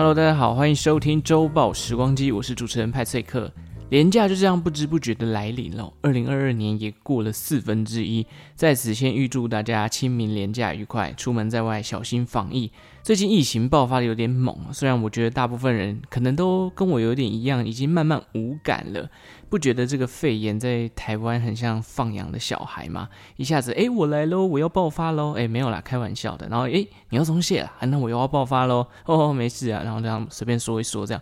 Hello，大家好，欢迎收听周报时光机，我是主持人派翠克。连假就这样不知不觉的来临了，二零二二年也过了四分之一，在此先预祝大家清明连假愉快，出门在外小心防疫。最近疫情爆发的有点猛，虽然我觉得大部分人可能都跟我有点一样，已经慢慢无感了，不觉得这个肺炎在台湾很像放养的小孩吗？一下子，诶，我来喽，我要爆发喽，诶，没有啦，开玩笑的。然后，诶，你要松懈了，那我又要爆发喽，哦，没事啊，然后这样随便说一说这样。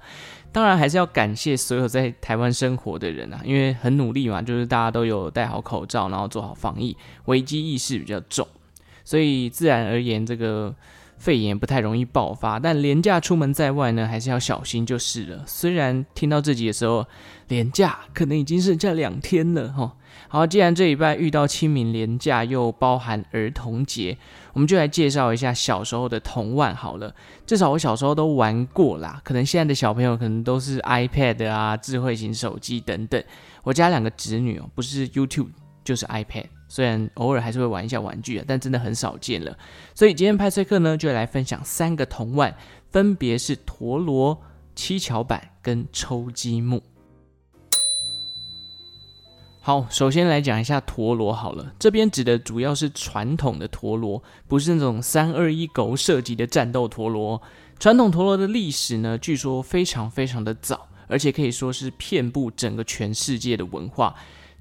当然还是要感谢所有在台湾生活的人啊，因为很努力嘛，就是大家都有戴好口罩，然后做好防疫，危机意识比较重，所以自然而言这个肺炎不太容易爆发。但廉价出门在外呢，还是要小心就是了。虽然听到这集的时候，廉价可能已经剩下两天了哈。好，既然这礼拜遇到清明廉价，又包含儿童节，我们就来介绍一下小时候的童玩好了。至少我小时候都玩过啦，可能现在的小朋友可能都是 iPad 啊、智慧型手机等等。我家两个侄女哦，不是 YouTube 就是 iPad，虽然偶尔还是会玩一下玩具啊，但真的很少见了。所以今天派崔克呢，就来分享三个童玩，分别是陀螺、七巧板跟抽积木。好，首先来讲一下陀螺好了。这边指的主要是传统的陀螺，不是那种三二一狗射击的战斗陀螺。传统陀螺的历史呢，据说非常非常的早，而且可以说是遍布整个全世界的文化。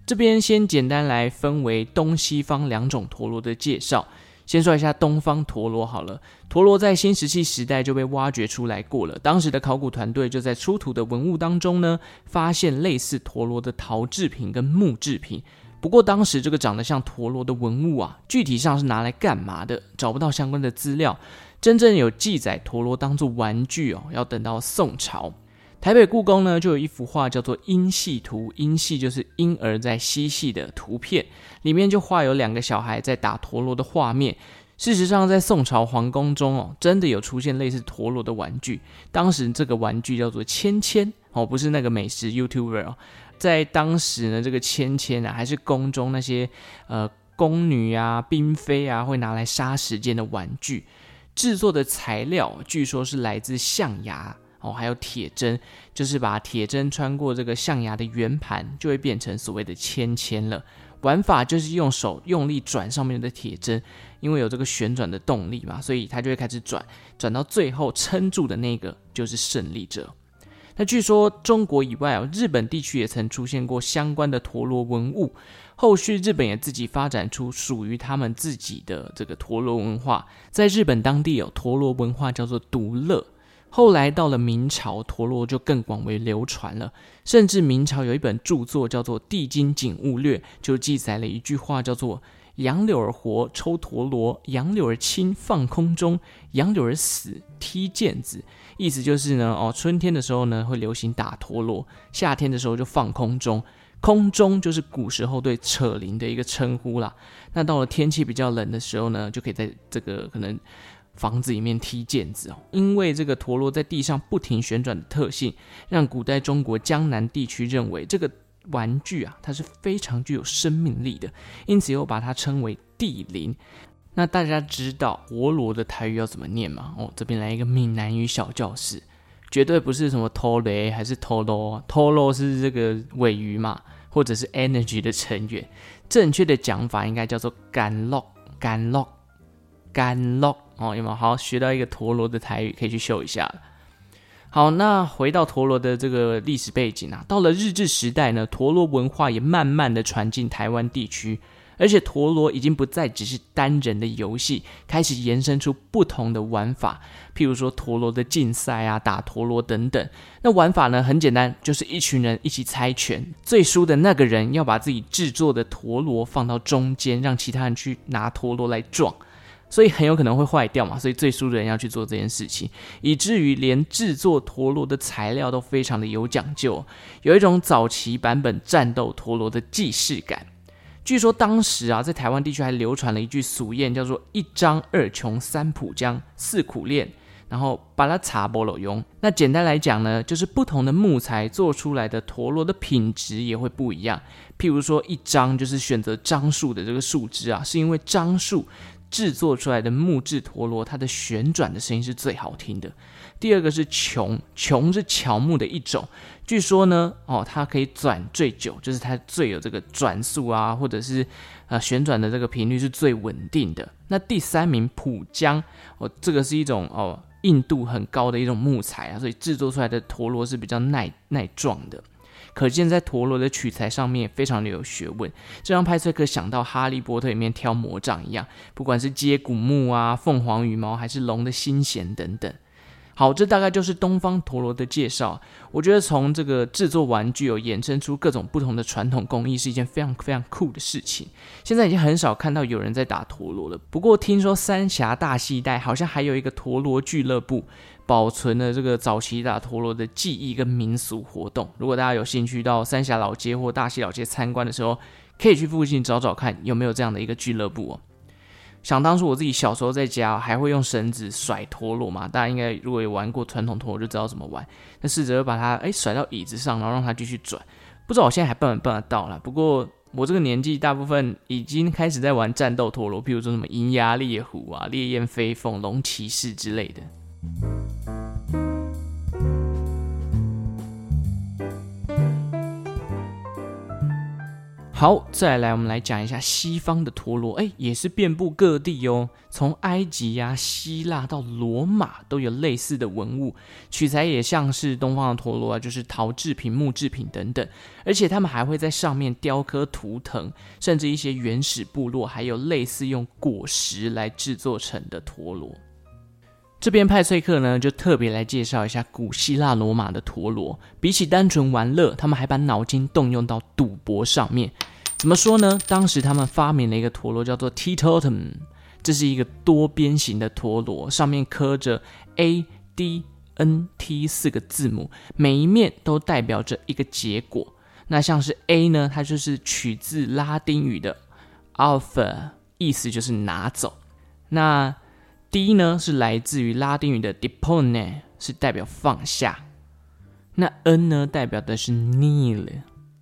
这边先简单来分为东西方两种陀螺的介绍。先说一下东方陀螺好了，陀螺在新石器时代就被挖掘出来过了。当时的考古团队就在出土的文物当中呢，发现类似陀螺的陶制品跟木制品。不过当时这个长得像陀螺的文物啊，具体上是拿来干嘛的？找不到相关的资料。真正有记载陀螺当做玩具哦，要等到宋朝。台北故宫呢，就有一幅画叫做《婴戏图》，婴戏就是婴儿在嬉戏的图片，里面就画有两个小孩在打陀螺的画面。事实上，在宋朝皇宫中哦，真的有出现类似陀螺的玩具。当时这个玩具叫做签签哦，不是那个美食 YouTuber 哦。在当时呢，这个签签啊，还是宫中那些呃宫女啊、嫔妃啊会拿来杀时间的玩具。制作的材料据说是来自象牙。哦，还有铁针，就是把铁针穿过这个象牙的圆盘，就会变成所谓的签签了。玩法就是用手用力转上面的铁针，因为有这个旋转的动力嘛，所以它就会开始转，转到最后撑住的那个就是胜利者。那据说中国以外哦，日本地区也曾出现过相关的陀螺文物，后续日本也自己发展出属于他们自己的这个陀螺文化，在日本当地有陀螺文化叫做独乐。后来到了明朝，陀螺就更广为流传了。甚至明朝有一本著作叫做《帝京景物略》，就记载了一句话，叫做“杨柳儿活抽陀螺，杨柳儿轻放空中，杨柳儿死踢毽子”。意思就是呢，哦，春天的时候呢会流行打陀螺，夏天的时候就放空中。空中就是古时候对扯铃的一个称呼啦。那到了天气比较冷的时候呢，就可以在这个可能。房子里面踢毽子哦，因为这个陀螺在地上不停旋转的特性，让古代中国江南地区认为这个玩具啊，它是非常具有生命力的，因此又把它称为地灵。那大家知道陀螺的台语要怎么念吗？哦，这边来一个闽南语小教室，绝对不是什么拖雷还是陀螺，陀螺是这个尾鱼嘛，或者是 energy 的成员。正确的讲法应该叫做干乐，干乐，干乐。哦，有没有好好学到一个陀螺的台语，可以去秀一下。好，那回到陀螺的这个历史背景啊，到了日治时代呢，陀螺文化也慢慢的传进台湾地区，而且陀螺已经不再只是单人的游戏，开始延伸出不同的玩法，譬如说陀螺的竞赛啊，打陀螺等等。那玩法呢，很简单，就是一群人一起猜拳，最输的那个人要把自己制作的陀螺放到中间，让其他人去拿陀螺来撞。所以很有可能会坏掉嘛，所以最输的人要去做这件事情，以至于连制作陀螺的材料都非常的有讲究，有一种早期版本战斗陀螺的既视感。据说当时啊，在台湾地区还流传了一句俗谚，叫做“一张二穷三浦江四苦练”，然后把它查波了用。那简单来讲呢，就是不同的木材做出来的陀螺的品质也会不一样。譬如说，一张就是选择樟树的这个树枝啊，是因为樟树。制作出来的木质陀螺，它的旋转的声音是最好听的。第二个是琼，琼是乔木的一种，据说呢，哦，它可以转最久，就是它最有这个转速啊，或者是呃旋转的这个频率是最稳定的。那第三名浦江，哦，这个是一种哦硬度很高的一种木材啊，所以制作出来的陀螺是比较耐耐撞的。可见在陀螺的取材上面非常的有学问，这让派翠克想到《哈利波特》里面挑魔杖一样，不管是接古木啊、凤凰羽毛，还是龙的心弦等等。好，这大概就是东方陀螺的介绍。我觉得从这个制作玩具有衍生出各种不同的传统工艺，是一件非常非常酷的事情。现在已经很少看到有人在打陀螺了。不过听说三峡大溪带好像还有一个陀螺俱乐部。保存了这个早期打陀螺的记忆跟民俗活动。如果大家有兴趣到三峡老街或大溪老街参观的时候，可以去附近找找看有没有这样的一个俱乐部哦。想当初我自己小时候在家还会用绳子甩陀螺嘛，大家应该如果有玩过传统陀螺就知道怎么玩。那试着把它诶甩到椅子上，然后让它继续转。不知道我现在还办不办得到啦。不过我这个年纪，大部分已经开始在玩战斗陀螺，譬如说什么银牙烈虎啊、烈焰飞凤、龙骑士之类的。好，再来，我们来讲一下西方的陀螺，哎，也是遍布各地哦。从埃及呀、啊、希腊到罗马，都有类似的文物，取材也像是东方的陀螺啊，就是陶制品、木制品等等。而且他们还会在上面雕刻图腾，甚至一些原始部落还有类似用果实来制作成的陀螺。这边派翠克呢，就特别来介绍一下古希腊罗马的陀螺。比起单纯玩乐，他们还把脑筋动用到赌博上面。怎么说呢？当时他们发明了一个陀螺，叫做 Teetotum，这是一个多边形的陀螺，上面刻着 A、D、N、T 四个字母，每一面都代表着一个结果。那像是 A 呢，它就是取自拉丁语的 Alpha，意思就是拿走。那 D 呢，是来自于拉丁语的 Depone，是代表放下。那 N 呢，代表的是 nil，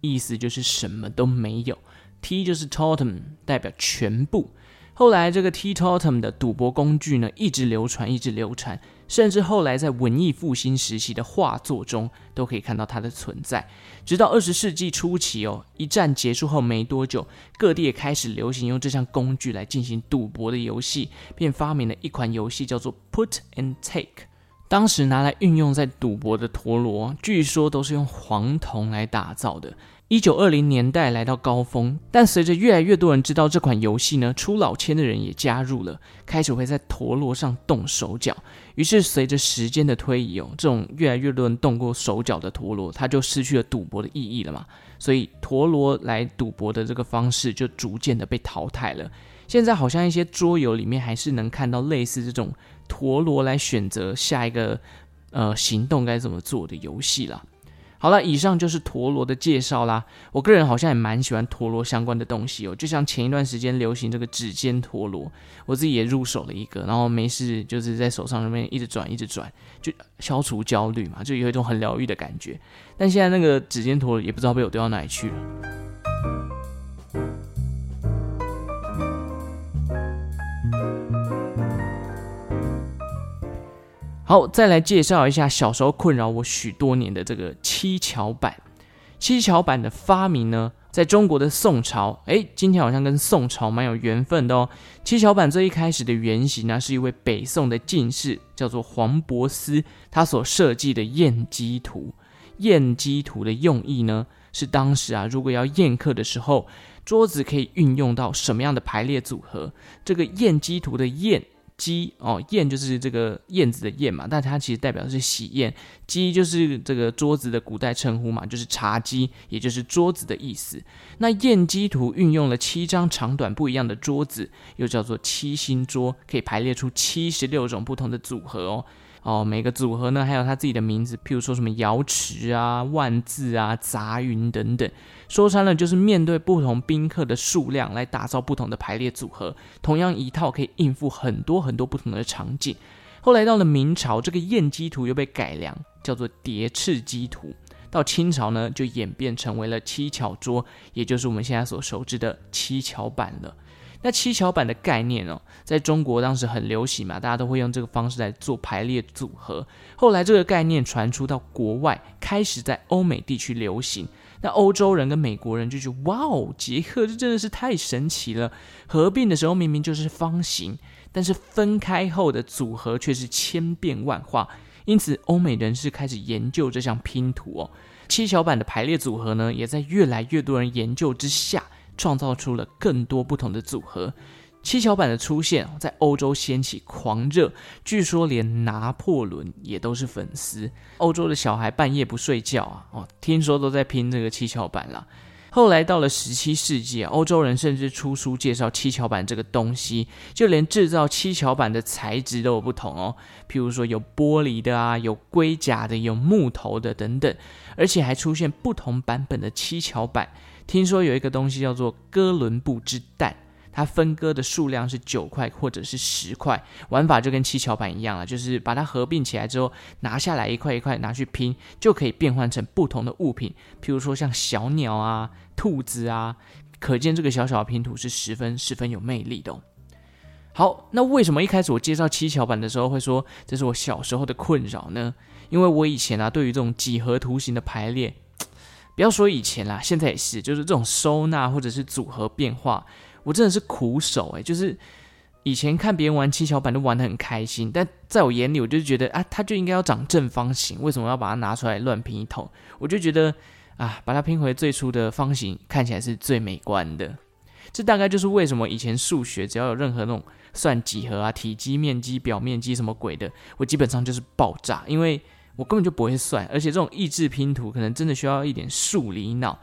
意思就是什么都没有。T 就是 totem，代表全部。后来这个 Teetotum 的赌博工具呢，一直流传，一直流传。甚至后来在文艺复兴时期的画作中都可以看到它的存在，直到二十世纪初期哦，一战结束后没多久，各地也开始流行用这项工具来进行赌博的游戏，便发明了一款游戏叫做 Put and Take。当时拿来运用在赌博的陀螺，据说都是用黄铜来打造的。一九二零年代来到高峰，但随着越来越多人知道这款游戏呢，出老千的人也加入了，开始会在陀螺上动手脚。于是随着时间的推移哦，这种越来越多人动过手脚的陀螺，它就失去了赌博的意义了嘛。所以陀螺来赌博的这个方式就逐渐的被淘汰了。现在好像一些桌游里面还是能看到类似这种陀螺来选择下一个呃行动该怎么做的游戏啦。好了，以上就是陀螺的介绍啦。我个人好像也蛮喜欢陀螺相关的东西哦，就像前一段时间流行这个指尖陀螺，我自己也入手了一个，然后没事就是在手上那边一直转，一直转，就消除焦虑嘛，就有一种很疗愈的感觉。但现在那个指尖陀螺也不知道被我丢到哪里去了。好，再来介绍一下小时候困扰我许多年的这个七巧板。七巧板的发明呢，在中国的宋朝。诶，今天好像跟宋朝蛮有缘分的哦。七巧板最一开始的原型呢，是一位北宋的进士，叫做黄伯思，他所设计的宴鸡图。宴鸡图的用意呢，是当时啊，如果要宴客的时候，桌子可以运用到什么样的排列组合？这个宴鸡图的宴。鸡哦，燕就是这个燕子的燕嘛，但它其实代表的是喜宴。鸡就是这个桌子的古代称呼嘛，就是茶几，也就是桌子的意思。那燕鸡图运用了七张长短不一样的桌子，又叫做七星桌，可以排列出七十六种不同的组合哦。哦，每个组合呢，还有它自己的名字，譬如说什么瑶池啊、万字啊、杂云等等。说穿了，就是面对不同宾客的数量来打造不同的排列组合。同样一套可以应付很多很多不同的场景。后来到了明朝，这个砚基图又被改良，叫做叠翅基图。到清朝呢，就演变成为了七巧桌，也就是我们现在所熟知的七巧板了。那七巧板的概念哦，在中国当时很流行嘛，大家都会用这个方式来做排列组合。后来这个概念传出到国外，开始在欧美地区流行。那欧洲人跟美国人就觉得，哇哦，杰克这真的是太神奇了！合并的时候明明就是方形，但是分开后的组合却是千变万化。因此，欧美人士开始研究这项拼图哦。七巧板的排列组合呢，也在越来越多人研究之下，创造出了更多不同的组合。七巧板的出现在欧洲掀起狂热，据说连拿破仑也都是粉丝。欧洲的小孩半夜不睡觉啊，哦，听说都在拼这个七巧板了。后来到了十七世纪，欧洲人甚至出书介绍七巧板这个东西，就连制造七巧板的材质都有不同哦。譬如说有玻璃的啊，有龟甲的，有木头的等等，而且还出现不同版本的七巧板。听说有一个东西叫做哥伦布之蛋。它分割的数量是九块或者是十块，玩法就跟七巧板一样了，就是把它合并起来之后，拿下来一块一块拿去拼，就可以变换成不同的物品，譬如说像小鸟啊、兔子啊，可见这个小小的拼图是十分十分有魅力的哦。好，那为什么一开始我介绍七巧板的时候会说这是我小时候的困扰呢？因为我以前啊，对于这种几何图形的排列，不要说以前啦，现在也是，就是这种收纳或者是组合变化。我真的是苦手哎，就是以前看别人玩七巧板都玩得很开心，但在我眼里，我就觉得啊，它就应该要长正方形，为什么要把它拿出来乱拼一通？我就觉得啊，把它拼回最初的方形，看起来是最美观的。这大概就是为什么以前数学只要有任何那种算几何啊、体积、面积、表面积什么鬼的，我基本上就是爆炸，因为我根本就不会算，而且这种益智拼图可能真的需要一点数理脑。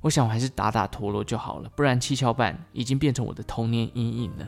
我想我还是打打陀螺就好了，不然七巧板已经变成我的童年阴影了。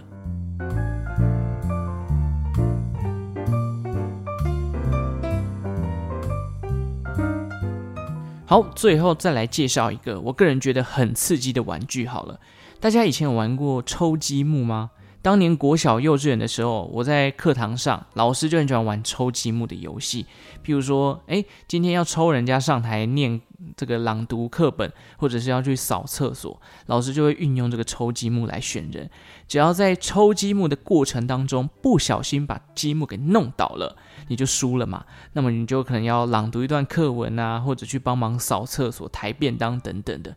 好，最后再来介绍一个我个人觉得很刺激的玩具好了。大家以前有玩过抽积木吗？当年国小幼稚园的时候，我在课堂上，老师就很喜欢玩抽积木的游戏。譬如说，诶，今天要抽人家上台念这个朗读课本，或者是要去扫厕所，老师就会运用这个抽积木来选人。只要在抽积木的过程当中不小心把积木给弄倒了，你就输了嘛。那么你就可能要朗读一段课文啊，或者去帮忙扫厕所、抬便当等等的。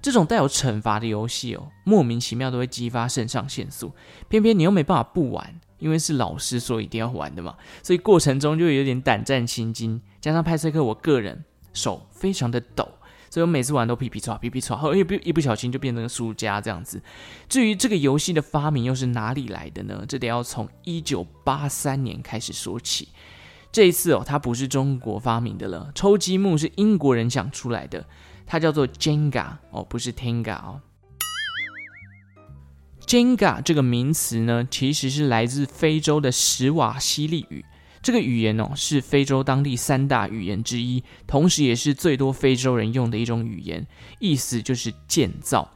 这种带有惩罚的游戏哦，莫名其妙都会激发肾上腺素，偏偏你又没办法不玩，因为是老师说一定要玩的嘛，所以过程中就有点胆战心惊。加上派翠克，我个人手非常的抖，所以我每次玩都皮皮剉皮皮剉，后一不一不小心就变成个输家这样子。至于这个游戏的发明又是哪里来的呢？这得要从一九八三年开始说起。这一次哦，它不是中国发明的了，抽积木是英国人想出来的。它叫做 Jenga 哦，不是 Tenga 哦。Jenga 这个名词呢，其实是来自非洲的史瓦西利语。这个语言哦，是非洲当地三大语言之一，同时也是最多非洲人用的一种语言，意思就是建造。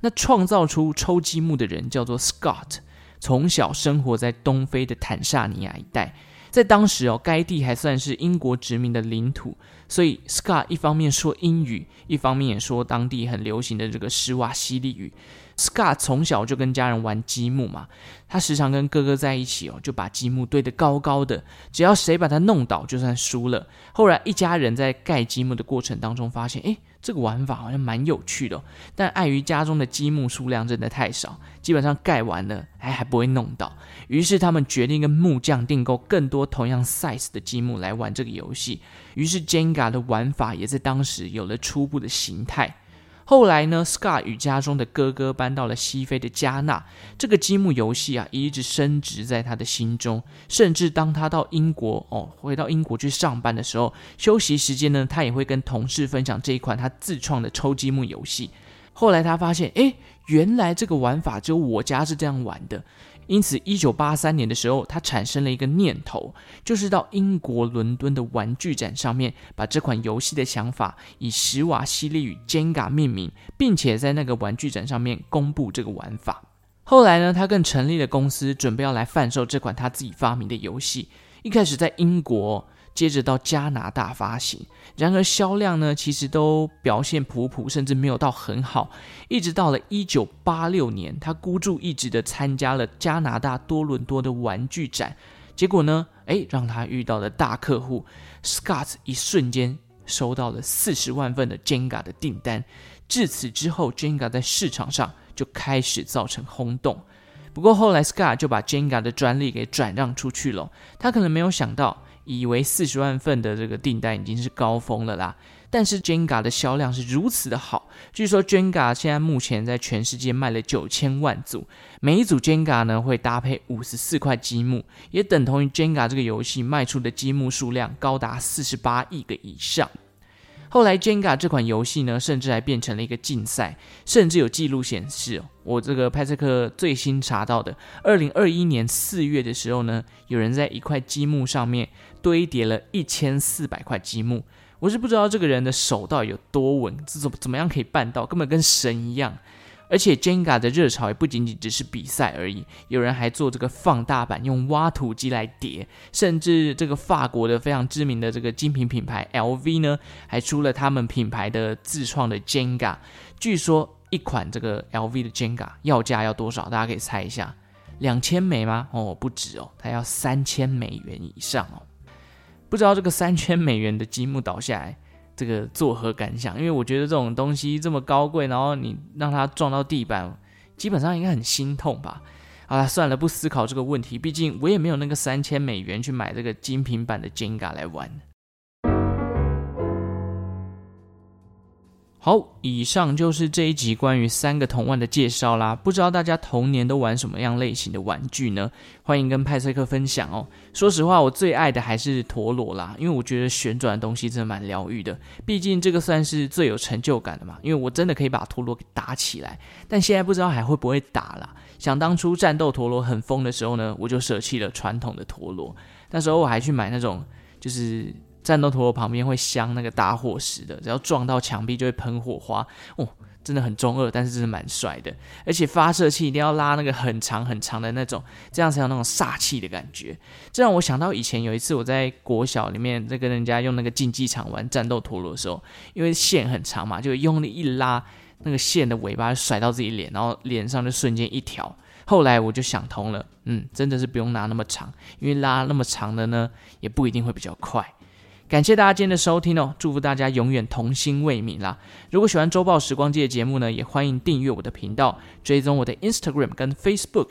那创造出抽积木的人叫做 Scott，从小生活在东非的坦萨尼亚一带。在当时哦，该地还算是英国殖民的领土，所以 Scott 一方面说英语，一方面也说当地很流行的这个施瓦西利语。Scott 从小就跟家人玩积木嘛，他时常跟哥哥在一起哦，就把积木堆得高高的，只要谁把它弄倒，就算输了。后来一家人在盖积木的过程当中发现，诶。这个玩法好像蛮有趣的，但碍于家中的积木数量真的太少，基本上盖完了还还不会弄倒。于是他们决定跟木匠订购更多同样 size 的积木来玩这个游戏。于是 Jenga 的玩法也在当时有了初步的形态。后来呢，Scott 与家中的哥哥搬到了西非的加纳，这个积木游戏啊一直深植在他的心中。甚至当他到英国哦，回到英国去上班的时候，休息时间呢，他也会跟同事分享这一款他自创的抽积木游戏。后来他发现，诶，原来这个玩法只有我家是这样玩的。因此，一九八三年的时候，他产生了一个念头，就是到英国伦敦的玩具展上面，把这款游戏的想法以史瓦西利与 Jenga 命名，并且在那个玩具展上面公布这个玩法。后来呢，他更成立了公司，准备要来贩售这款他自己发明的游戏。一开始在英国，接着到加拿大发行。然而销量呢，其实都表现普普，甚至没有到很好。一直到了一九八六年，他孤注一掷的参加了加拿大多伦多的玩具展，结果呢，诶，让他遇到了大客户 Scott，一瞬间收到了四十万份的 Jenga 的订单。至此之后，Jenga 在市场上就开始造成轰动。不过后来，Scott 就把 Jenga 的专利给转让出去了。他可能没有想到，以为四十万份的这个订单已经是高峰了啦。但是 Jenga 的销量是如此的好，据说 Jenga 现在目前在全世界卖了九千万组，每一组 Jenga 呢会搭配五十四块积木，也等同于 Jenga 这个游戏卖出的积木数量高达四十八亿个以上。后来，Jenga 这款游戏呢，甚至还变成了一个竞赛，甚至有记录显示，我这个派赛克最新查到的，二零二一年四月的时候呢，有人在一块积木上面堆叠了一千四百块积木，我是不知道这个人的手到底有多稳，这怎么怎么样可以办到，根本跟神一样。而且 Jenga 的热潮也不仅仅只是比赛而已，有人还做这个放大版，用挖土机来叠，甚至这个法国的非常知名的这个精品品牌 LV 呢，还出了他们品牌的自创的 Jenga。据说一款这个 LV 的 Jenga 要价要多少？大家可以猜一下，两千美吗？哦，不止哦，它要三千美元以上哦。不知道这个三千美元的积木倒下来。这个作何感想？因为我觉得这种东西这么高贵，然后你让它撞到地板，基本上应该很心痛吧？啊，算了，不思考这个问题，毕竟我也没有那个三千美元去买这个精品版的 Jenga 来玩。好，以上就是这一集关于三个童玩的介绍啦。不知道大家童年都玩什么样类型的玩具呢？欢迎跟派赛克分享哦。说实话，我最爱的还是陀螺啦，因为我觉得旋转的东西真的蛮疗愈的。毕竟这个算是最有成就感的嘛，因为我真的可以把陀螺给打起来。但现在不知道还会不会打啦。想当初战斗陀螺很疯的时候呢，我就舍弃了传统的陀螺。那时候我还去买那种就是。战斗陀螺旁边会镶那个打火石的，只要撞到墙壁就会喷火花，哦，真的很中二，但是真的蛮帅的。而且发射器一定要拉那个很长很长的那种，这样才有那种煞气的感觉。这让我想到以前有一次我在国小里面在跟人家用那个竞技场玩战斗陀螺的时候，因为线很长嘛，就用力一拉，那个线的尾巴甩到自己脸，然后脸上就瞬间一条。后来我就想通了，嗯，真的是不用拿那么长，因为拉那么长的呢，也不一定会比较快。感谢大家今天的收听哦，祝福大家永远童心未泯啦！如果喜欢周报时光机的节目呢，也欢迎订阅我的频道，追踪我的 Instagram 跟 Facebook，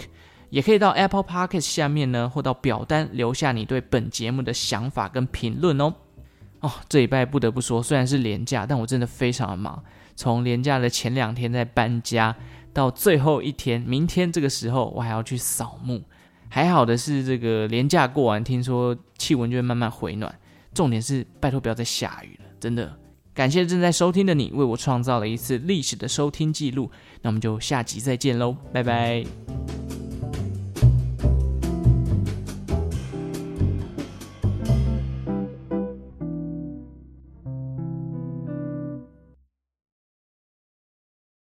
也可以到 Apple Podcast 下面呢，或到表单留下你对本节目的想法跟评论哦。哦，这礼拜不得不说，虽然是连假，但我真的非常的忙，从连假的前两天在搬家，到最后一天，明天这个时候我还要去扫墓。还好的是，这个连假过完，听说气温就会慢慢回暖。重点是，拜托不要再下雨了，真的。感谢正在收听的你，为我创造了一次历史的收听记录。那我们就下集再见喽，拜拜。